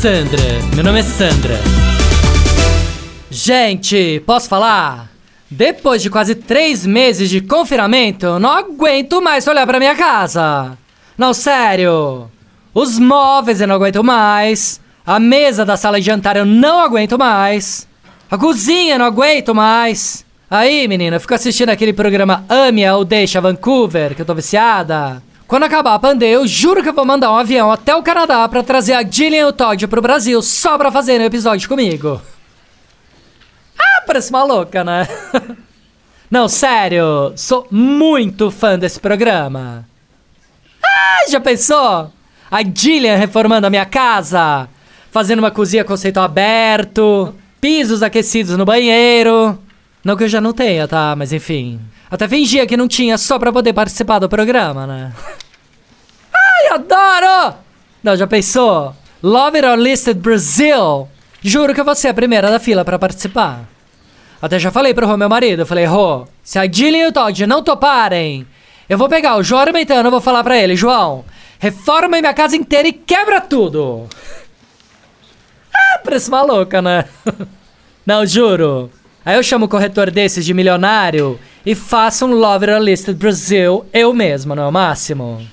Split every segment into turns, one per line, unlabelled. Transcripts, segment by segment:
Sandra, meu nome é Sandra. Gente, posso falar? Depois de quase três meses de confinamento, eu não aguento mais olhar pra minha casa. Não, sério. Os móveis eu não aguento mais. A mesa da sala de jantar eu não aguento mais. A cozinha eu não aguento mais. Aí, menina, eu fico assistindo aquele programa Ame ou Deixa Vancouver, que eu tô viciada. Quando acabar a pandemia, eu juro que eu vou mandar um avião até o Canadá pra trazer a Gillian e o Todd pro Brasil só pra fazer um episódio comigo. Ah, parece uma louca, né? Não, sério, sou muito fã desse programa. Ah, já pensou? A Gillian reformando a minha casa, fazendo uma cozinha conceito aberto, pisos aquecidos no banheiro. Não que eu já não tenha, tá? Mas enfim. Até fingia que não tinha só pra poder participar do programa, né? Adoro! Não, já pensou? Love It or Listed Brasil! Juro que vou ser a primeira da fila pra participar. Até já falei pro Rô, meu marido, falei, Rô, se a Jillian e o Todd não toparem, eu vou pegar o João Armentano e vou falar pra ele, João, reforma minha casa inteira e quebra tudo! Ah, parece maluca, né? Não, juro. Aí eu chamo o corretor desses de milionário e faço um Lover Listed Brasil eu mesmo, não é o máximo?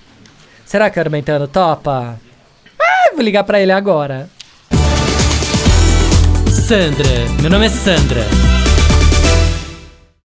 Será que o Armentano topa? Ah, vou ligar pra ele agora. Sandra, meu nome é Sandra.